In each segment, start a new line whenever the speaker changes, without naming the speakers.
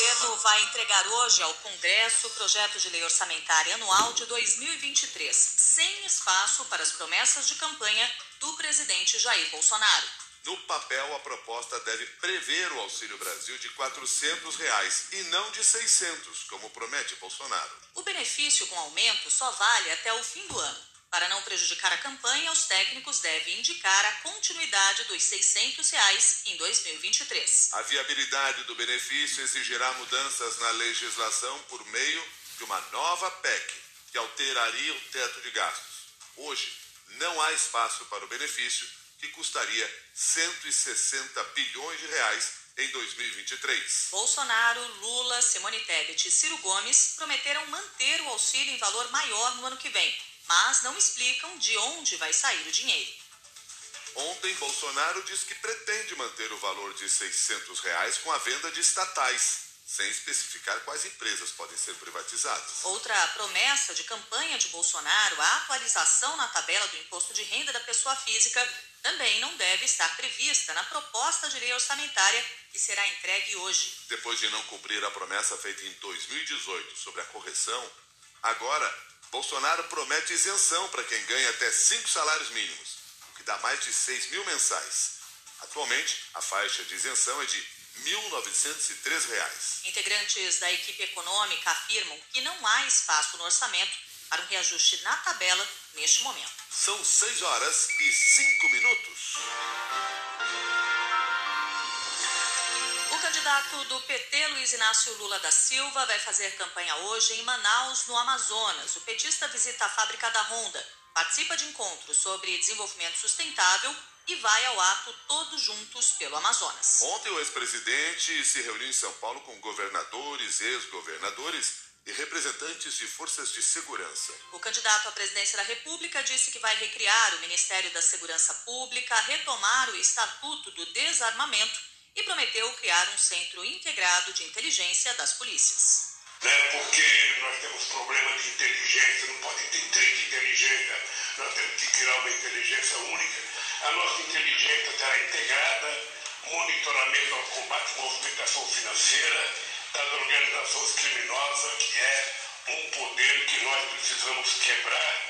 governo vai entregar hoje ao Congresso o projeto de lei orçamentária anual de 2023, sem espaço para as promessas de campanha do presidente Jair Bolsonaro.
No papel, a proposta deve prever o Auxílio Brasil de 400 reais e não de 600, como promete Bolsonaro.
O benefício com aumento só vale até o fim do ano. Para não prejudicar a campanha, os técnicos devem indicar a continuidade dos 600 reais em 2023.
A viabilidade do benefício exigirá mudanças na legislação por meio de uma nova PEC, que alteraria o teto de gastos. Hoje, não há espaço para o benefício, que custaria 160 bilhões de reais em 2023.
Bolsonaro, Lula, Simone Tebet e Ciro Gomes prometeram manter o auxílio em valor maior no ano que vem mas não explicam de onde vai sair o dinheiro.
Ontem, Bolsonaro disse que pretende manter o valor de 600 reais com a venda de estatais, sem especificar quais empresas podem ser privatizadas.
Outra promessa de campanha de Bolsonaro, a atualização na tabela do imposto de renda da pessoa física, também não deve estar prevista na proposta de lei orçamentária que será entregue hoje.
Depois de não cumprir a promessa feita em 2018 sobre a correção, agora Bolsonaro promete isenção para quem ganha até cinco salários mínimos, o que dá mais de 6 mil mensais. Atualmente, a faixa de isenção é de R$ 1.903.
Integrantes da equipe econômica afirmam que não há espaço no orçamento para um reajuste na tabela neste momento.
São 6 horas e 5 minutos.
Candidato do PT, Luiz Inácio Lula da Silva, vai fazer campanha hoje em Manaus, no Amazonas. O petista visita a fábrica da Honda, participa de encontros sobre desenvolvimento sustentável e vai ao ato todos juntos pelo Amazonas.
Ontem, o ex-presidente se reuniu em São Paulo com governadores, ex-governadores e representantes de forças de segurança.
O candidato à presidência da República disse que vai recriar o Ministério da Segurança Pública, retomar o Estatuto do Desarmamento e prometeu criar um centro integrado de inteligência das polícias.
Né, porque nós temos problema de inteligência, não pode ter três inteligência, nós temos que criar uma inteligência única. A nossa inteligência será integrada, monitoramento ao combate à movimentação financeira das organizações criminosas, que é um poder que nós precisamos quebrar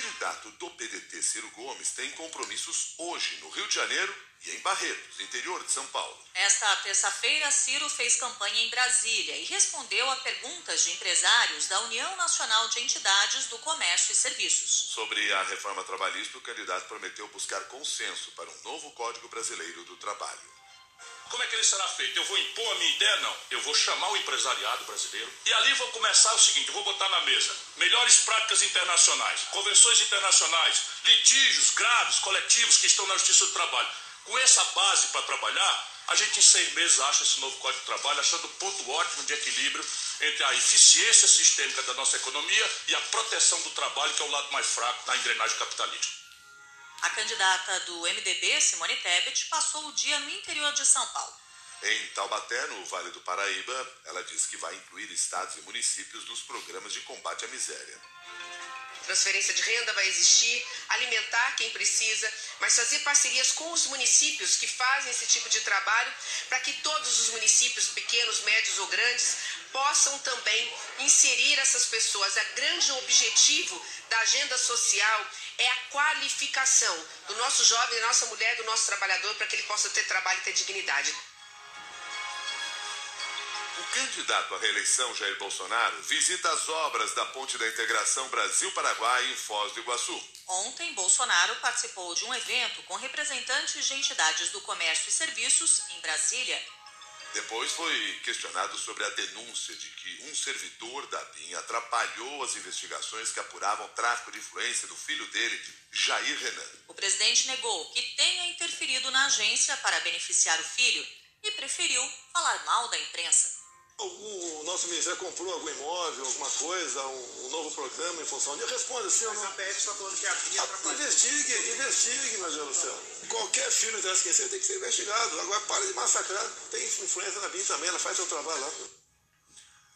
candidato do PDT, Ciro Gomes, tem compromissos hoje no Rio de Janeiro e em Barretos, interior de São Paulo.
Esta terça-feira, Ciro fez campanha em Brasília e respondeu a perguntas de empresários da União Nacional de Entidades do Comércio e Serviços.
Sobre a reforma trabalhista, o candidato prometeu buscar consenso para um novo Código Brasileiro do Trabalho.
Como é que ele será feito? Eu vou impor a minha ideia? Não. Eu vou chamar o empresariado brasileiro e ali vou começar o seguinte: vou botar na mesa melhores práticas internacionais, convenções internacionais, litígios graves, coletivos que estão na Justiça do Trabalho. Com essa base para trabalhar, a gente em seis meses acha esse novo Código de Trabalho, achando um ponto ótimo de equilíbrio entre a eficiência sistêmica da nossa economia e a proteção do trabalho, que é o lado mais fraco da engrenagem capitalista.
A candidata do MDB, Simone Tebet, passou o dia no interior de São Paulo.
Em Taubaté, no Vale do Paraíba, ela disse que vai incluir estados e municípios nos programas de combate à miséria.
Transferência de renda vai existir, alimentar quem precisa, mas fazer parcerias com os municípios que fazem esse tipo de trabalho para que todos os municípios, pequenos, médios ou grandes, possam também inserir essas pessoas. O grande objetivo da agenda social é a qualificação do nosso jovem, da nossa mulher, do nosso trabalhador, para que ele possa ter trabalho e ter dignidade.
Candidato à reeleição, Jair Bolsonaro, visita as obras da Ponte da Integração Brasil-Paraguai em Foz do Iguaçu.
Ontem, Bolsonaro participou de um evento com representantes de entidades do comércio e serviços em Brasília.
Depois foi questionado sobre a denúncia de que um servidor da BIM atrapalhou as investigações que apuravam o tráfico de influência do filho dele, Jair Renan.
O presidente negou que tenha interferido na agência para beneficiar o filho e preferiu falar mal da imprensa.
O nosso ministério comprou algum imóvel, alguma coisa, um, um novo programa em função de. Responda sim ou não.
Mas a PF está falando que a BIM atrapalhou.
Investigue, investigue, meu Deus do céu. Qualquer filho que tem que ser investigado. Agora para de massacrar. Tem influência na BIM também, ela faz seu trabalho lá.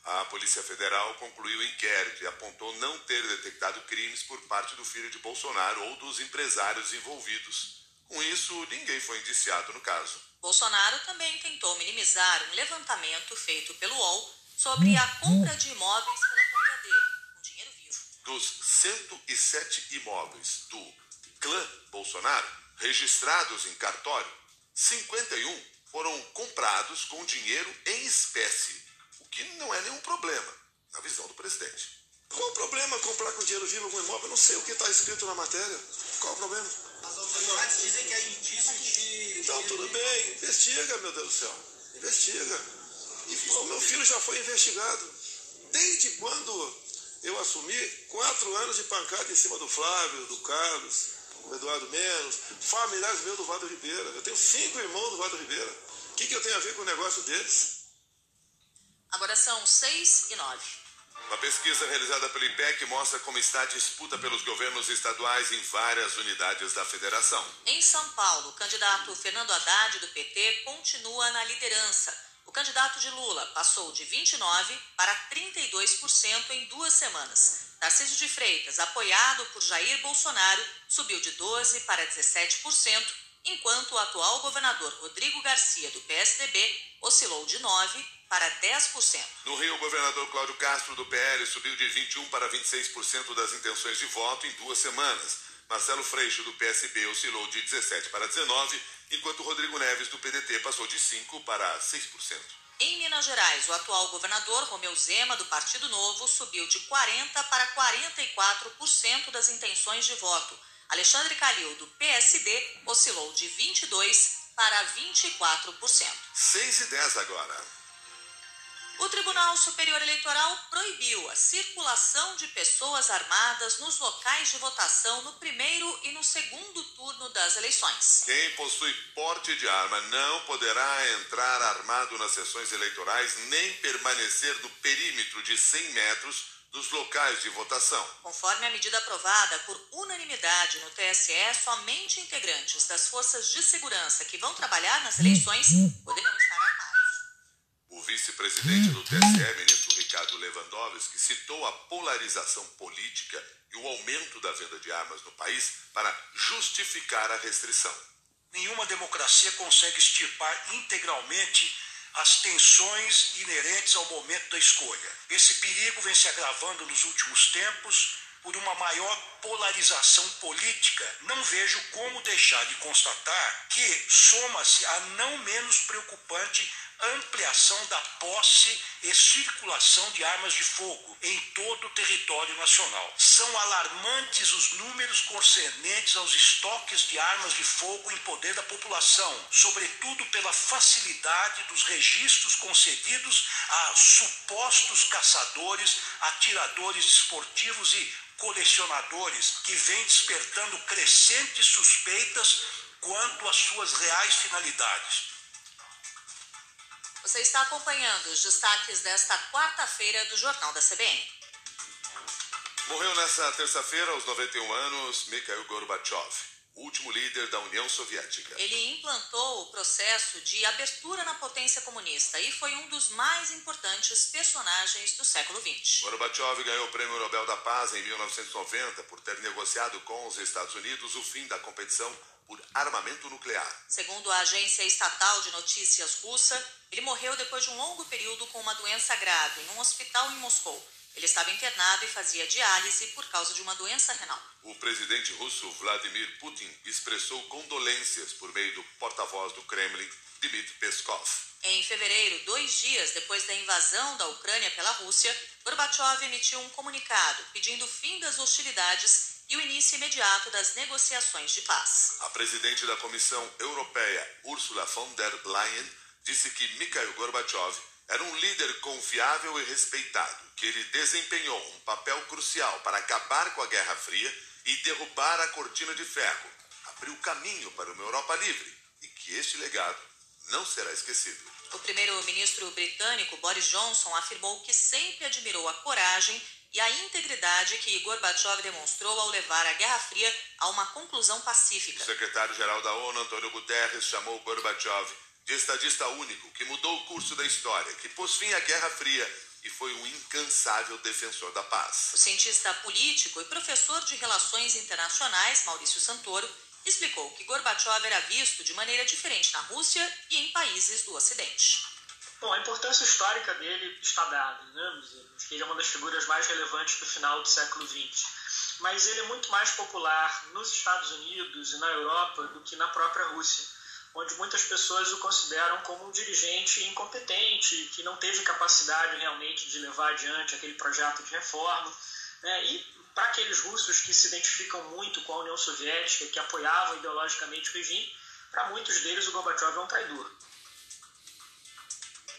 A Polícia Federal concluiu o inquérito e apontou não ter detectado crimes por parte do filho de Bolsonaro ou dos empresários envolvidos. Com isso, ninguém foi indiciado no caso.
Bolsonaro também tentou minimizar um levantamento feito pelo UOL sobre a compra de imóveis pela família dele, com dinheiro vivo.
Dos 107 imóveis do clã Bolsonaro registrados em cartório, 51 foram comprados com dinheiro em espécie, o que não é nenhum problema, na visão do presidente.
Qual o problema comprar com dinheiro vivo algum imóvel? Eu não sei o que está escrito na matéria. Qual o problema?
As autoridades dizem que é indício de.
Então, tudo bem. Investiga, meu Deus do céu. Investiga. E o meu filho já foi investigado. Desde quando eu assumi, quatro anos de pancada em cima do Flávio, do Carlos, do Eduardo Menos, familiares meus do Vado Ribeira. Eu tenho cinco irmãos do Vado Ribeira. O que, que eu tenho a ver com o negócio deles?
Agora são seis e nove.
Uma pesquisa realizada pelo IPEC mostra como está a disputa pelos governos estaduais em várias unidades da federação.
Em São Paulo, o candidato Fernando Haddad, do PT, continua na liderança. O candidato de Lula passou de 29% para 32% em duas semanas. Tarcísio de Freitas, apoiado por Jair Bolsonaro, subiu de 12% para 17%, enquanto o atual governador Rodrigo Garcia, do PSDB, oscilou de 9% para 10%.
No Rio, o governador Cláudio Castro, do PL, subiu de 21% para 26% das intenções de voto em duas semanas. Marcelo Freixo, do PSB, oscilou de 17% para 19%, enquanto Rodrigo Neves, do PDT, passou de 5% para 6%.
Em Minas Gerais, o atual governador Romeu Zema, do Partido Novo, subiu de 40% para 44% das intenções de voto. Alexandre Calil, do PSD, oscilou de 22% para 24%.
6 e 10 agora.
O Tribunal Superior Eleitoral proibiu a circulação de pessoas armadas nos locais de votação no primeiro e no segundo turno das eleições.
Quem possui porte de arma não poderá entrar armado nas sessões eleitorais nem permanecer no perímetro de 100 metros dos locais de votação.
Conforme a medida aprovada por unanimidade no TSE, somente integrantes das forças de segurança que vão trabalhar nas eleições poderão estar
vice-presidente do TSE, ministro Ricardo Lewandowski, citou a polarização política e o aumento da venda de armas no país para justificar a restrição.
Nenhuma democracia consegue extirpar integralmente as tensões inerentes ao momento da escolha. Esse perigo vem se agravando nos últimos tempos por uma maior polarização política. Não vejo como deixar de constatar que soma-se a não menos preocupante ampliação da posse e circulação de armas de fogo em todo o território nacional. São alarmantes os números concernentes aos estoques de armas de fogo em poder da população, sobretudo pela facilidade dos registros concedidos a supostos caçadores, atiradores esportivos e colecionadores, que vem despertando crescentes suspeitas quanto às suas reais finalidades.
Você está acompanhando os destaques desta quarta-feira do Jornal da CBN.
Morreu nesta terça-feira, aos 91 anos, Mikhail Gorbachev, último líder da União Soviética.
Ele implantou o processo de abertura na potência comunista e foi um dos mais importantes personagens do século XX.
Gorbachev ganhou o Prêmio Nobel da Paz em 1990 por ter negociado com os Estados Unidos o fim da competição por armamento nuclear.
Segundo a agência estatal de notícias russa, ele morreu depois de um longo período com uma doença grave em um hospital em Moscou. Ele estava internado e fazia diálise por causa de uma doença renal.
O presidente russo Vladimir Putin expressou condolências por meio do porta-voz do Kremlin, Dmitry Peskov.
Em fevereiro, dois dias depois da invasão da Ucrânia pela Rússia, Gorbachev emitiu um comunicado pedindo o fim das hostilidades e o início imediato das negociações de paz.
A presidente da Comissão Europeia, Ursula von der Leyen, disse que Mikhail Gorbachev era um líder confiável e respeitado, que ele desempenhou um papel crucial para acabar com a Guerra Fria e derrubar a cortina de ferro, abriu caminho para uma Europa livre e que este legado não será esquecido.
O primeiro-ministro britânico Boris Johnson afirmou que sempre admirou a coragem e a integridade que Gorbachev demonstrou ao levar a Guerra Fria a uma conclusão pacífica.
O secretário-geral da ONU, Antônio Guterres, chamou Gorbachev de estadista único que mudou o curso da história, que pôs fim à Guerra Fria e foi um incansável defensor da paz.
O cientista político e professor de relações internacionais, Maurício Santoro, explicou que Gorbachev era visto de maneira diferente na Rússia e em países do Ocidente.
Bom, a importância histórica dele está dada, né? Acho que ele é uma das figuras mais relevantes do final do século XX. Mas ele é muito mais popular nos Estados Unidos e na Europa do que na própria Rússia, onde muitas pessoas o consideram como um dirigente incompetente, que não teve capacidade realmente de levar adiante aquele projeto de reforma. Né? E para aqueles russos que se identificam muito com a União Soviética, que apoiavam ideologicamente o regime, para muitos deles o Gorbachev é um traidor.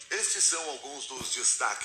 Estes são alguns dos destaques.